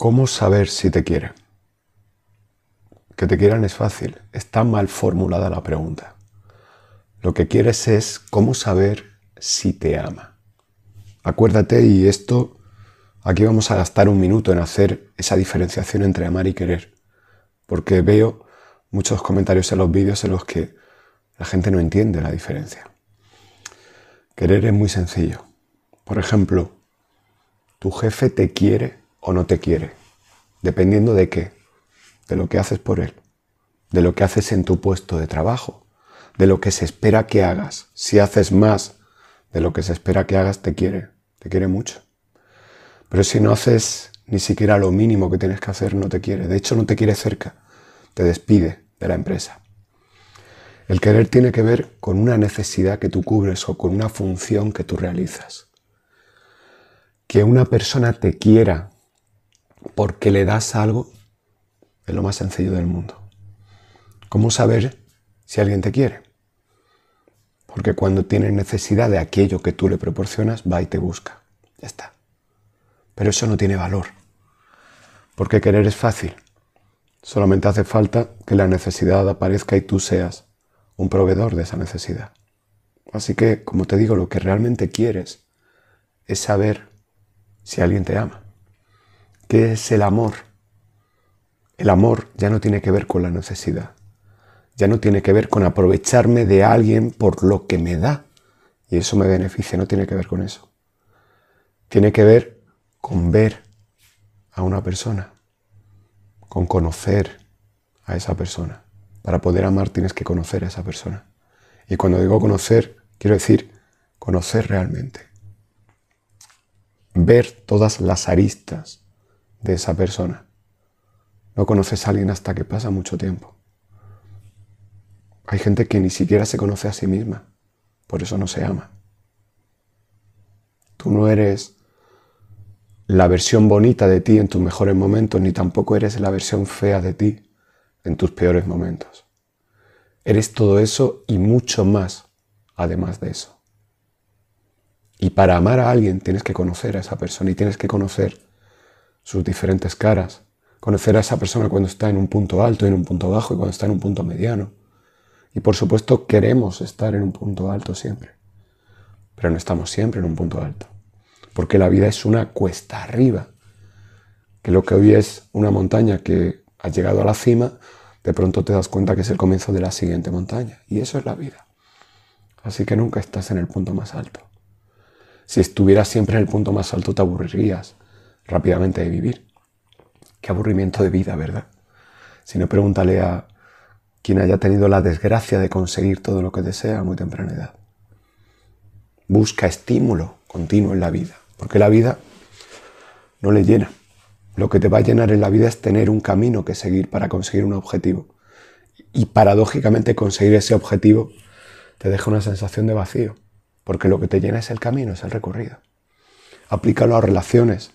¿Cómo saber si te quiere? Que te quieran es fácil, está mal formulada la pregunta. Lo que quieres es cómo saber si te ama. Acuérdate, y esto, aquí vamos a gastar un minuto en hacer esa diferenciación entre amar y querer, porque veo muchos comentarios en los vídeos en los que la gente no entiende la diferencia. Querer es muy sencillo. Por ejemplo, tu jefe te quiere o no te quiere. Dependiendo de qué. De lo que haces por él. De lo que haces en tu puesto de trabajo. De lo que se espera que hagas. Si haces más de lo que se espera que hagas, te quiere. Te quiere mucho. Pero si no haces ni siquiera lo mínimo que tienes que hacer, no te quiere. De hecho, no te quiere cerca. Te despide de la empresa. El querer tiene que ver con una necesidad que tú cubres o con una función que tú realizas. Que una persona te quiera porque le das algo es lo más sencillo del mundo. ¿Cómo saber si alguien te quiere? Porque cuando tiene necesidad de aquello que tú le proporcionas, va y te busca. Ya está. Pero eso no tiene valor. Porque querer es fácil. Solamente hace falta que la necesidad aparezca y tú seas un proveedor de esa necesidad. Así que, como te digo, lo que realmente quieres es saber si alguien te ama. ¿Qué es el amor? El amor ya no tiene que ver con la necesidad. Ya no tiene que ver con aprovecharme de alguien por lo que me da. Y eso me beneficia, no tiene que ver con eso. Tiene que ver con ver a una persona, con conocer a esa persona. Para poder amar tienes que conocer a esa persona. Y cuando digo conocer, quiero decir conocer realmente. Ver todas las aristas de esa persona. No conoces a alguien hasta que pasa mucho tiempo. Hay gente que ni siquiera se conoce a sí misma, por eso no se ama. Tú no eres la versión bonita de ti en tus mejores momentos, ni tampoco eres la versión fea de ti en tus peores momentos. Eres todo eso y mucho más, además de eso. Y para amar a alguien tienes que conocer a esa persona y tienes que conocer sus diferentes caras, conocer a esa persona cuando está en un punto alto, en un punto bajo y cuando está en un punto mediano. Y por supuesto queremos estar en un punto alto siempre, pero no estamos siempre en un punto alto, porque la vida es una cuesta arriba, que lo que hoy es una montaña que ha llegado a la cima, de pronto te das cuenta que es el comienzo de la siguiente montaña, y eso es la vida. Así que nunca estás en el punto más alto. Si estuvieras siempre en el punto más alto te aburrirías, rápidamente de vivir. Qué aburrimiento de vida, ¿verdad? Si no, pregúntale a quien haya tenido la desgracia de conseguir todo lo que desea a muy temprana edad. Busca estímulo continuo en la vida, porque la vida no le llena. Lo que te va a llenar en la vida es tener un camino que seguir para conseguir un objetivo. Y paradójicamente conseguir ese objetivo te deja una sensación de vacío, porque lo que te llena es el camino, es el recorrido. Aplícalo a relaciones,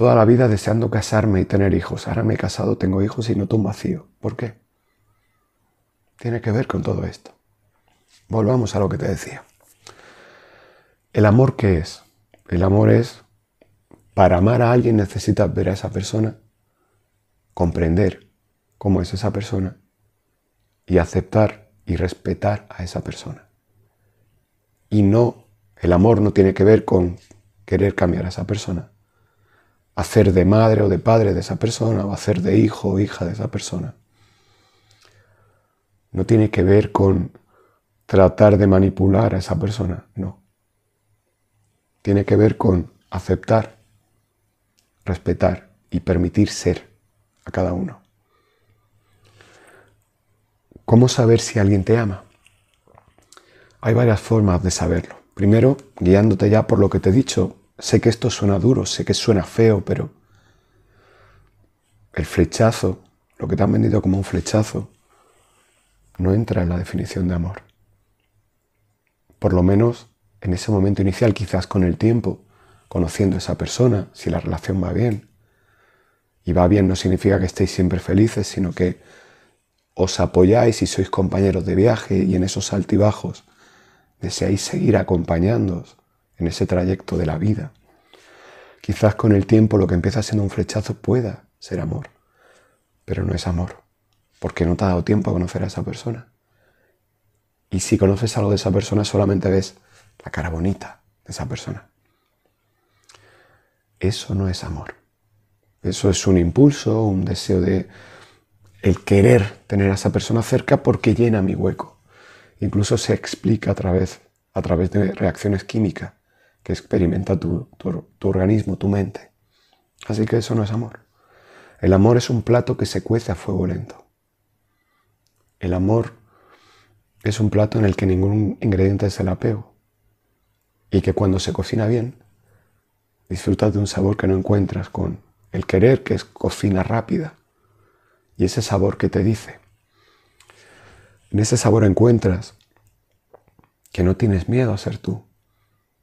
toda la vida deseando casarme y tener hijos. Ahora me he casado, tengo hijos y noto un vacío. ¿Por qué? Tiene que ver con todo esto. Volvamos a lo que te decía. ¿El amor qué es? El amor es, para amar a alguien necesitas ver a esa persona, comprender cómo es esa persona y aceptar y respetar a esa persona. Y no, el amor no tiene que ver con querer cambiar a esa persona, hacer de madre o de padre de esa persona o hacer de hijo o hija de esa persona. No tiene que ver con tratar de manipular a esa persona, no. Tiene que ver con aceptar, respetar y permitir ser a cada uno. ¿Cómo saber si alguien te ama? Hay varias formas de saberlo. Primero, guiándote ya por lo que te he dicho, Sé que esto suena duro, sé que suena feo, pero el flechazo, lo que te han vendido como un flechazo, no entra en la definición de amor. Por lo menos en ese momento inicial, quizás con el tiempo, conociendo a esa persona, si la relación va bien. Y va bien no significa que estéis siempre felices, sino que os apoyáis y sois compañeros de viaje y en esos altibajos deseáis seguir acompañándoos en ese trayecto de la vida. Quizás con el tiempo lo que empieza siendo un flechazo pueda ser amor, pero no es amor, porque no te ha dado tiempo a conocer a esa persona. Y si conoces algo de esa persona solamente ves la cara bonita de esa persona. Eso no es amor. Eso es un impulso, un deseo de el querer tener a esa persona cerca porque llena mi hueco. Incluso se explica a través, a través de reacciones químicas que experimenta tu, tu organismo, tu mente. Así que eso no es amor. El amor es un plato que se cuece a fuego lento. El amor es un plato en el que ningún ingrediente es el apego y que cuando se cocina bien disfrutas de un sabor que no encuentras con el querer que es cocina rápida y ese sabor que te dice. En ese sabor encuentras que no tienes miedo a ser tú,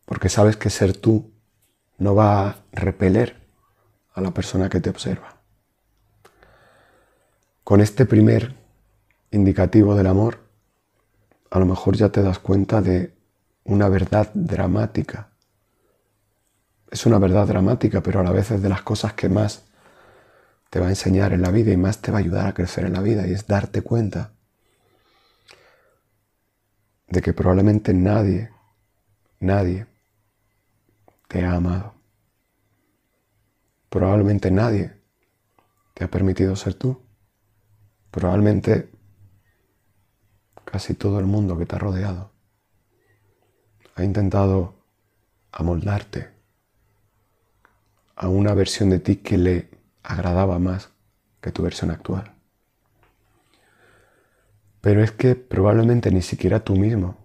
porque sabes que ser tú no va a repeler a la persona que te observa. Con este primer indicativo del amor, a lo mejor ya te das cuenta de una verdad dramática. Es una verdad dramática, pero a la vez es de las cosas que más te va a enseñar en la vida y más te va a ayudar a crecer en la vida y es darte cuenta de que probablemente nadie, nadie te ha amado. Probablemente nadie te ha permitido ser tú. Probablemente casi todo el mundo que te ha rodeado ha intentado amoldarte a una versión de ti que le agradaba más que tu versión actual. Pero es que probablemente ni siquiera tú mismo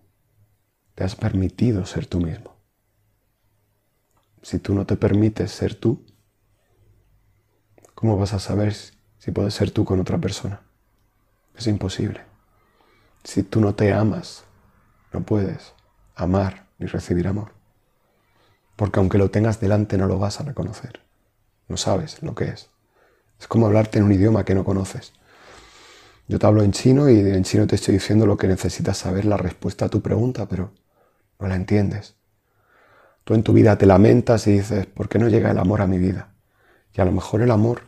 te has permitido ser tú mismo. Si tú no te permites ser tú, ¿cómo vas a saber si puedes ser tú con otra persona? Es imposible. Si tú no te amas, no puedes amar ni recibir amor. Porque aunque lo tengas delante no lo vas a reconocer. No sabes lo que es. Es como hablarte en un idioma que no conoces. Yo te hablo en chino y en chino te estoy diciendo lo que necesitas saber, la respuesta a tu pregunta, pero no la entiendes. Tú en tu vida te lamentas y dices, ¿por qué no llega el amor a mi vida? Y a lo mejor el amor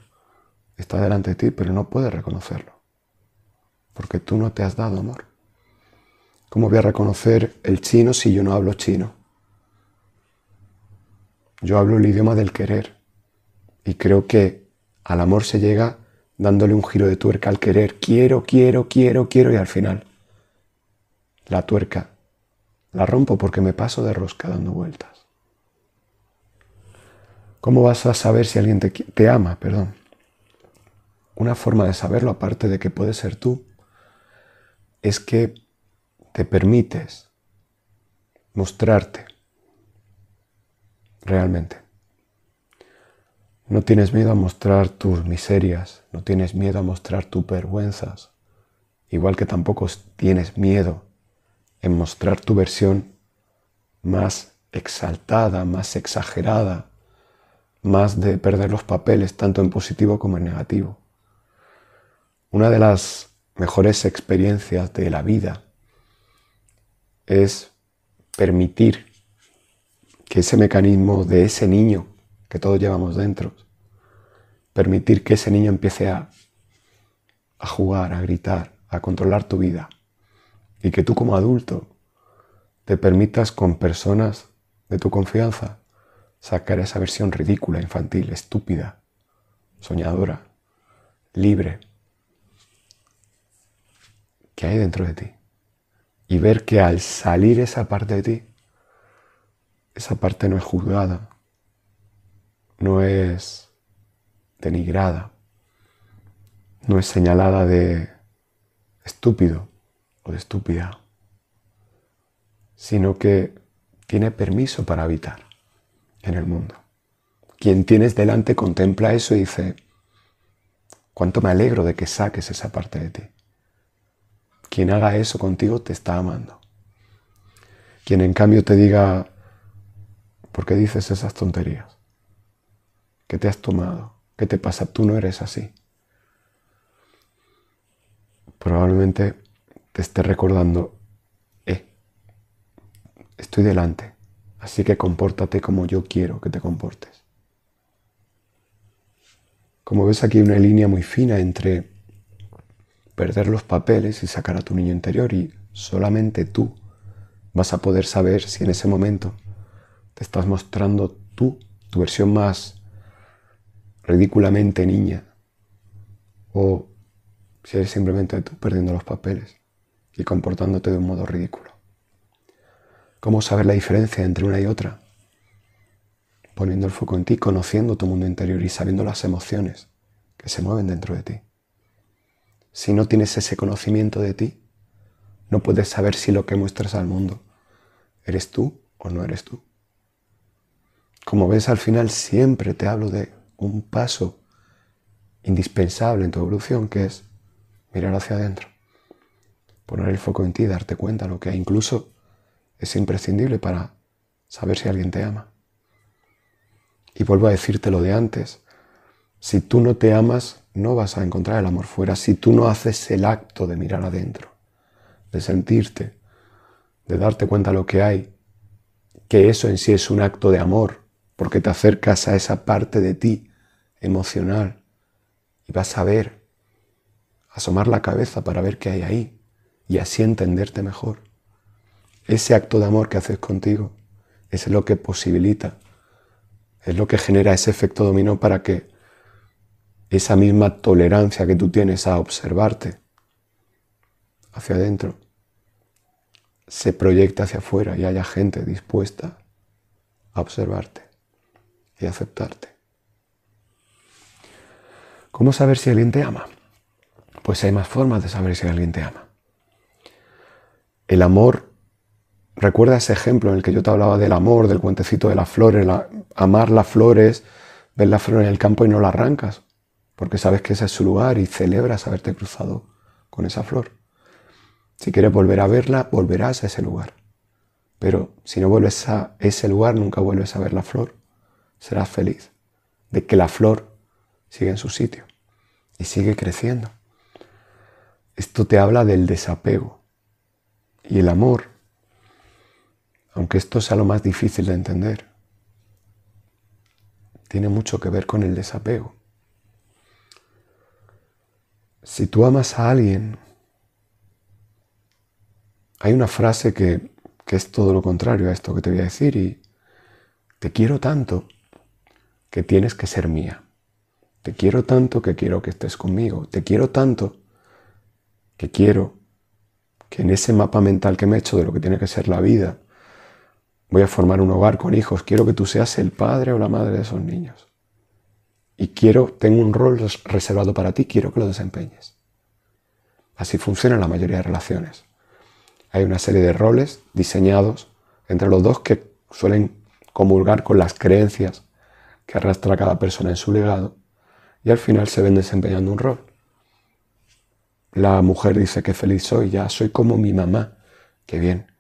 está delante de ti, pero no puedes reconocerlo. Porque tú no te has dado amor. ¿Cómo voy a reconocer el chino si yo no hablo chino? Yo hablo el idioma del querer. Y creo que al amor se llega dándole un giro de tuerca al querer. Quiero, quiero, quiero, quiero y al final la tuerca la rompo porque me paso de rosca dando vueltas. ¿Cómo vas a saber si alguien te, te ama? Perdón. Una forma de saberlo, aparte de que puedes ser tú, es que te permites mostrarte realmente. No tienes miedo a mostrar tus miserias, no tienes miedo a mostrar tus vergüenzas, igual que tampoco tienes miedo en mostrar tu versión más exaltada, más exagerada, más de perder los papeles, tanto en positivo como en negativo. Una de las mejores experiencias de la vida es permitir que ese mecanismo de ese niño que todos llevamos dentro. Permitir que ese niño empiece a, a jugar, a gritar, a controlar tu vida. Y que tú como adulto te permitas con personas de tu confianza sacar esa versión ridícula, infantil, estúpida, soñadora, libre, que hay dentro de ti. Y ver que al salir esa parte de ti, esa parte no es juzgada, no es denigrada, no es señalada de estúpido o de estúpida, sino que tiene permiso para habitar en el mundo. Quien tienes delante contempla eso y dice, cuánto me alegro de que saques esa parte de ti. Quien haga eso contigo te está amando. Quien en cambio te diga, ¿por qué dices esas tonterías? ¿Qué te has tomado? ¿Qué te pasa? Tú no eres así. Probablemente te esté recordando, eh, estoy delante, así que compórtate como yo quiero que te comportes. Como ves aquí hay una línea muy fina entre perder los papeles y sacar a tu niño interior y solamente tú vas a poder saber si en ese momento te estás mostrando tú, tu versión más ridículamente niña, o si eres simplemente tú perdiendo los papeles y comportándote de un modo ridículo. ¿Cómo saber la diferencia entre una y otra? Poniendo el foco en ti, conociendo tu mundo interior y sabiendo las emociones que se mueven dentro de ti. Si no tienes ese conocimiento de ti, no puedes saber si lo que muestras al mundo eres tú o no eres tú. Como ves, al final siempre te hablo de un paso indispensable en tu evolución, que es mirar hacia adentro, poner el foco en ti, darte cuenta de lo que incluso es imprescindible para saber si alguien te ama. Y vuelvo a decirte lo de antes, si tú no te amas, no vas a encontrar el amor fuera, si tú no haces el acto de mirar adentro, de sentirte, de darte cuenta de lo que hay, que eso en sí es un acto de amor, porque te acercas a esa parte de ti emocional y vas a ver, asomar la cabeza para ver qué hay ahí y así entenderte mejor. Ese acto de amor que haces contigo es lo que posibilita, es lo que genera ese efecto dominó para que esa misma tolerancia que tú tienes a observarte hacia adentro se proyecte hacia afuera y haya gente dispuesta a observarte y aceptarte. ¿Cómo saber si alguien te ama? Pues hay más formas de saber si alguien te ama. El amor, recuerda ese ejemplo en el que yo te hablaba del amor, del cuentecito de las flores, amar las flores, ver la flor en el campo y no la arrancas, porque sabes que ese es su lugar y celebras haberte cruzado con esa flor. Si quieres volver a verla, volverás a ese lugar. Pero si no vuelves a ese lugar, nunca vuelves a ver la flor serás feliz de que la flor sigue en su sitio y sigue creciendo. Esto te habla del desapego y el amor, aunque esto sea lo más difícil de entender, tiene mucho que ver con el desapego. Si tú amas a alguien, hay una frase que, que es todo lo contrario a esto que te voy a decir y te quiero tanto que tienes que ser mía. Te quiero tanto que quiero que estés conmigo. Te quiero tanto que quiero que en ese mapa mental que me he hecho de lo que tiene que ser la vida, voy a formar un hogar con hijos. Quiero que tú seas el padre o la madre de esos niños. Y quiero, tengo un rol reservado para ti, quiero que lo desempeñes. Así funcionan la mayoría de relaciones. Hay una serie de roles diseñados entre los dos que suelen comulgar con las creencias que arrastra cada persona en su legado y al final se ven desempeñando un rol. La mujer dice que feliz soy, ya soy como mi mamá, qué bien.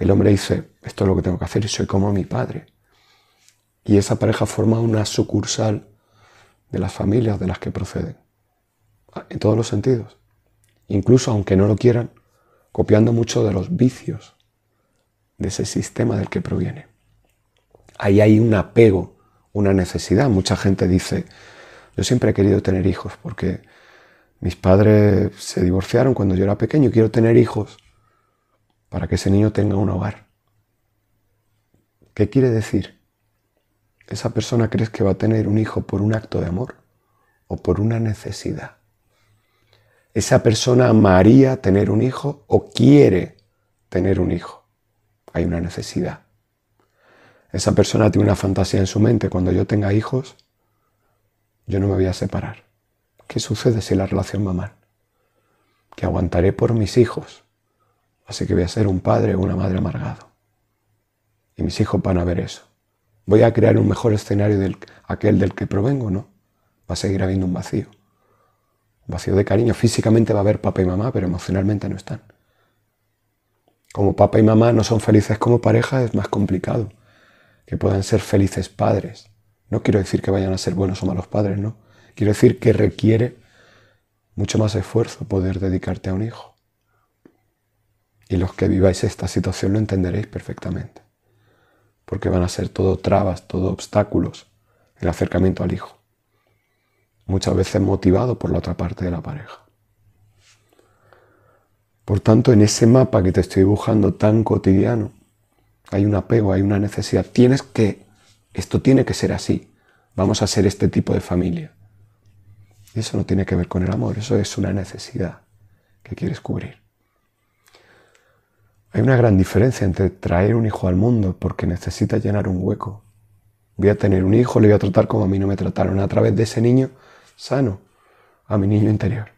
El hombre dice, esto es lo que tengo que hacer y soy como mi padre. Y esa pareja forma una sucursal de las familias de las que proceden, en todos los sentidos. Incluso aunque no lo quieran, copiando mucho de los vicios de ese sistema del que proviene. Ahí hay un apego una necesidad. Mucha gente dice, yo siempre he querido tener hijos porque mis padres se divorciaron cuando yo era pequeño y quiero tener hijos para que ese niño tenga un hogar. ¿Qué quiere decir? ¿Esa persona crees que va a tener un hijo por un acto de amor o por una necesidad? ¿Esa persona amaría tener un hijo o quiere tener un hijo? Hay una necesidad. Esa persona tiene una fantasía en su mente. Cuando yo tenga hijos, yo no me voy a separar. ¿Qué sucede si la relación va mal? Que aguantaré por mis hijos. Así que voy a ser un padre o una madre amargado. Y mis hijos van a ver eso. Voy a crear un mejor escenario del aquel del que provengo, ¿no? Va a seguir habiendo un vacío. Un vacío de cariño. Físicamente va a haber papá y mamá, pero emocionalmente no están. Como papá y mamá no son felices como pareja, es más complicado que puedan ser felices padres. No quiero decir que vayan a ser buenos o malos padres, no. Quiero decir que requiere mucho más esfuerzo poder dedicarte a un hijo. Y los que viváis esta situación lo entenderéis perfectamente. Porque van a ser todo trabas, todo obstáculos el acercamiento al hijo. muchas veces motivado por la otra parte de la pareja. Por tanto, en ese mapa que te estoy dibujando tan cotidiano, hay un apego, hay una necesidad. Tienes que, esto tiene que ser así. Vamos a ser este tipo de familia. Eso no tiene que ver con el amor, eso es una necesidad que quieres cubrir. Hay una gran diferencia entre traer un hijo al mundo porque necesita llenar un hueco. Voy a tener un hijo, le voy a tratar como a mí no me trataron, a través de ese niño sano, a mi niño interior.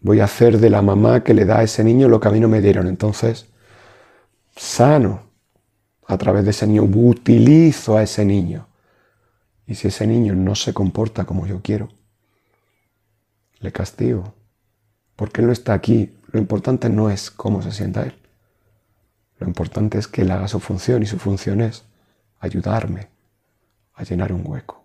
Voy a hacer de la mamá que le da a ese niño lo que a mí no me dieron. Entonces, sano, a través de ese niño, utilizo a ese niño. Y si ese niño no se comporta como yo quiero, le castigo. Porque él no está aquí. Lo importante no es cómo se sienta él. Lo importante es que él haga su función y su función es ayudarme a llenar un hueco.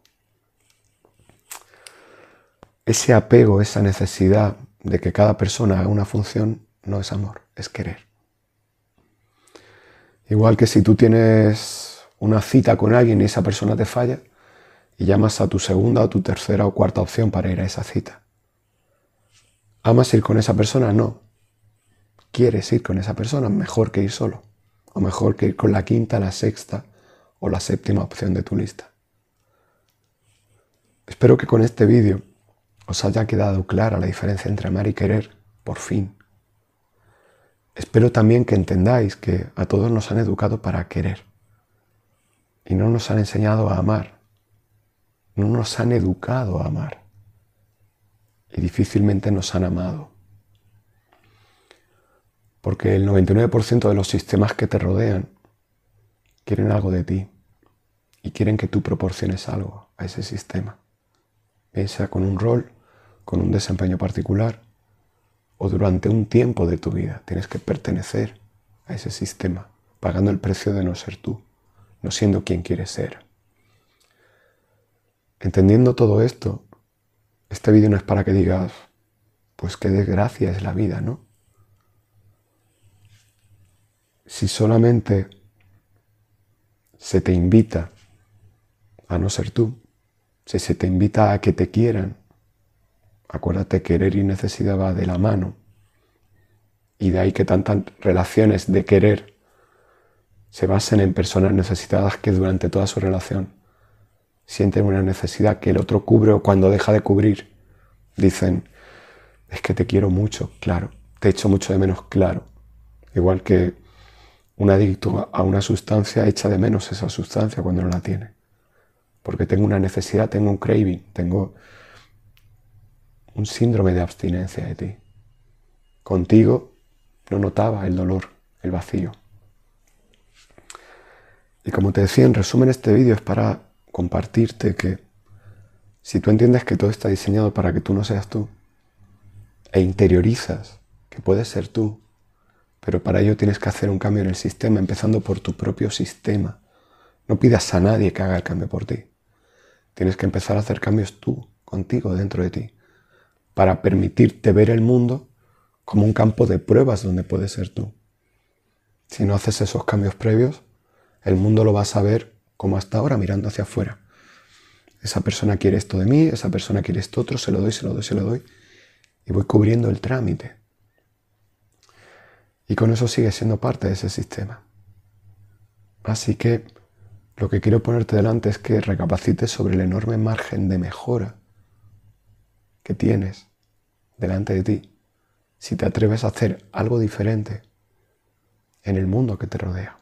Ese apego, esa necesidad de que cada persona haga una función, no es amor, es querer. Igual que si tú tienes una cita con alguien y esa persona te falla, y llamas a tu segunda o tu tercera o cuarta opción para ir a esa cita. ¿Amas ir con esa persona? No. ¿Quieres ir con esa persona? Mejor que ir solo. O mejor que ir con la quinta, la sexta o la séptima opción de tu lista. Espero que con este vídeo os haya quedado clara la diferencia entre amar y querer, por fin. Espero también que entendáis que a todos nos han educado para querer y no nos han enseñado a amar, no nos han educado a amar y difícilmente nos han amado. Porque el 99% de los sistemas que te rodean quieren algo de ti y quieren que tú proporciones algo a ese sistema, sea con un rol, con un desempeño particular o durante un tiempo de tu vida. Tienes que pertenecer a ese sistema, pagando el precio de no ser tú, no siendo quien quieres ser. Entendiendo todo esto, este vídeo no es para que digas, pues qué desgracia es la vida, ¿no? Si solamente se te invita a no ser tú, si se te invita a que te quieran, acuérdate que querer y necesidad va de la mano, y de ahí que tantas relaciones de querer se basen en personas necesitadas que durante toda su relación sienten una necesidad que el otro cubre o cuando deja de cubrir dicen, es que te quiero mucho, claro, te echo mucho de menos, claro. Igual que un adicto a una sustancia echa de menos esa sustancia cuando no la tiene. Porque tengo una necesidad, tengo un craving, tengo un síndrome de abstinencia de ti. Contigo no notaba el dolor, el vacío. Y como te decía, en resumen, este vídeo es para compartirte que si tú entiendes que todo está diseñado para que tú no seas tú, e interiorizas que puedes ser tú, pero para ello tienes que hacer un cambio en el sistema, empezando por tu propio sistema. No pidas a nadie que haga el cambio por ti. Tienes que empezar a hacer cambios tú, contigo, dentro de ti, para permitirte ver el mundo como un campo de pruebas donde puedes ser tú. Si no haces esos cambios previos, el mundo lo vas a ver como hasta ahora, mirando hacia afuera. Esa persona quiere esto de mí, esa persona quiere esto otro, se lo doy, se lo doy, se lo doy. Y voy cubriendo el trámite. Y con eso sigue siendo parte de ese sistema. Así que lo que quiero ponerte delante es que recapacites sobre el enorme margen de mejora que tienes delante de ti si te atreves a hacer algo diferente en el mundo que te rodea.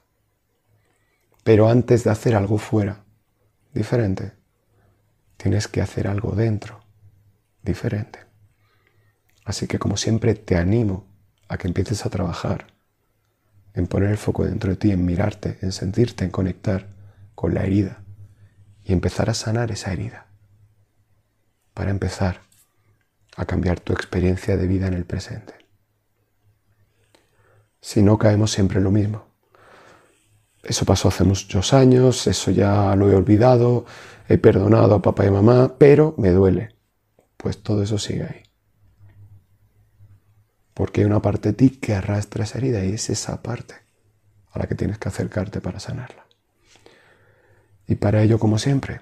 Pero antes de hacer algo fuera, diferente, tienes que hacer algo dentro, diferente. Así que como siempre te animo a que empieces a trabajar en poner el foco dentro de ti, en mirarte, en sentirte, en conectar con la herida y empezar a sanar esa herida. Para empezar a cambiar tu experiencia de vida en el presente. Si no, caemos siempre en lo mismo. Eso pasó hace muchos años, eso ya lo he olvidado, he perdonado a papá y mamá, pero me duele. Pues todo eso sigue ahí. Porque hay una parte de ti que arrastra esa herida y es esa parte a la que tienes que acercarte para sanarla. Y para ello, como siempre,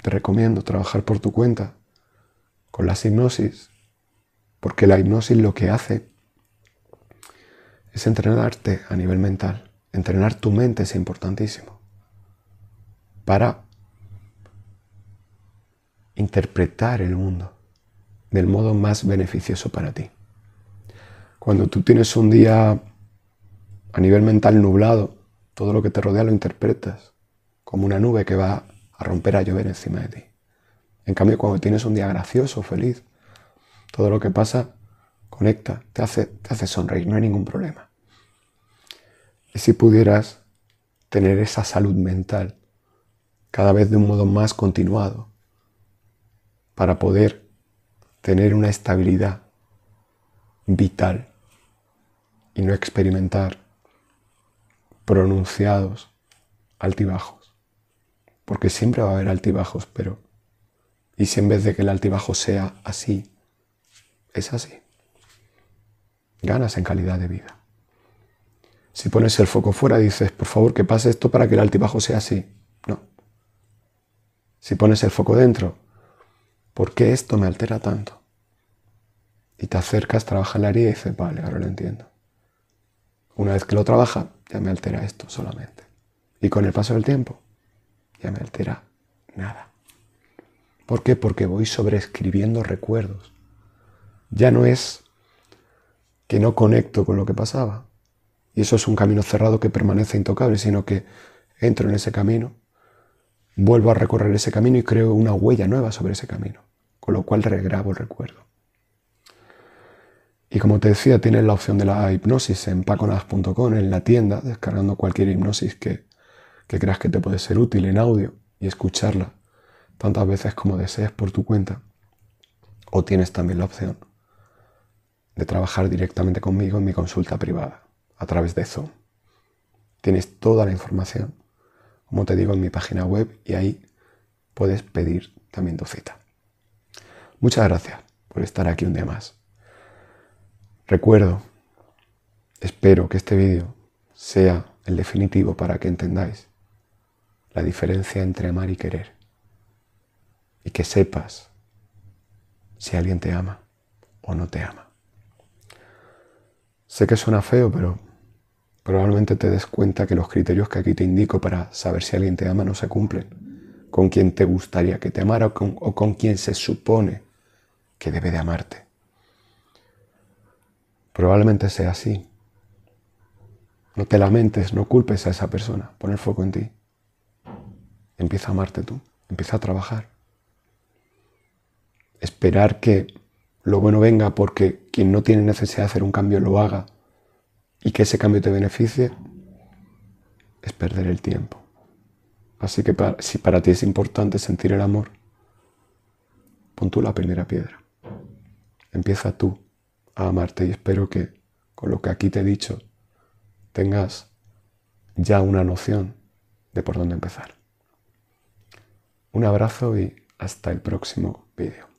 te recomiendo trabajar por tu cuenta con las hipnosis, porque la hipnosis lo que hace es entrenarte a nivel mental. Entrenar tu mente es importantísimo para interpretar el mundo del modo más beneficioso para ti. Cuando tú tienes un día a nivel mental nublado, todo lo que te rodea lo interpretas como una nube que va a romper a llover encima de ti. En cambio, cuando tienes un día gracioso, feliz, todo lo que pasa conecta, te hace, te hace sonreír, no hay ningún problema. Y si pudieras tener esa salud mental cada vez de un modo más continuado, para poder tener una estabilidad vital y no experimentar pronunciados altibajos. Porque siempre va a haber altibajos, pero ¿y si en vez de que el altibajo sea así, es así? Ganas en calidad de vida. Si pones el foco fuera, dices, por favor, que pase esto para que el altibajo sea así. No. Si pones el foco dentro, ¿por qué esto me altera tanto? Y te acercas, trabajas la herida y dices, vale, ahora lo entiendo. Una vez que lo trabaja, ya me altera esto solamente. Y con el paso del tiempo, ya me altera nada. ¿Por qué? Porque voy sobreescribiendo recuerdos. Ya no es que no conecto con lo que pasaba. Y eso es un camino cerrado que permanece intocable, sino que entro en ese camino, vuelvo a recorrer ese camino y creo una huella nueva sobre ese camino, con lo cual regrabo el recuerdo. Y como te decía, tienes la opción de la hipnosis en paconas.com, en la tienda, descargando cualquier hipnosis que, que creas que te puede ser útil en audio y escucharla tantas veces como desees por tu cuenta. O tienes también la opción de trabajar directamente conmigo en mi consulta privada a través de Zoom. Tienes toda la información, como te digo, en mi página web y ahí puedes pedir también tu cita. Muchas gracias por estar aquí un día más. Recuerdo, espero que este vídeo sea el definitivo para que entendáis la diferencia entre amar y querer. Y que sepas si alguien te ama o no te ama. Sé que suena feo, pero probablemente te des cuenta que los criterios que aquí te indico para saber si alguien te ama no se cumplen con quien te gustaría que te amara o con, o con quien se supone que debe de amarte. Probablemente sea así. No te lamentes, no culpes a esa persona. Pon el foco en ti. Empieza a amarte tú. Empieza a trabajar. Esperar que lo bueno venga porque quien no tiene necesidad de hacer un cambio lo haga y que ese cambio te beneficie es perder el tiempo. Así que si para ti es importante sentir el amor, pon tú la primera piedra. Empieza tú a amarte y espero que con lo que aquí te he dicho tengas ya una noción de por dónde empezar. Un abrazo y hasta el próximo vídeo.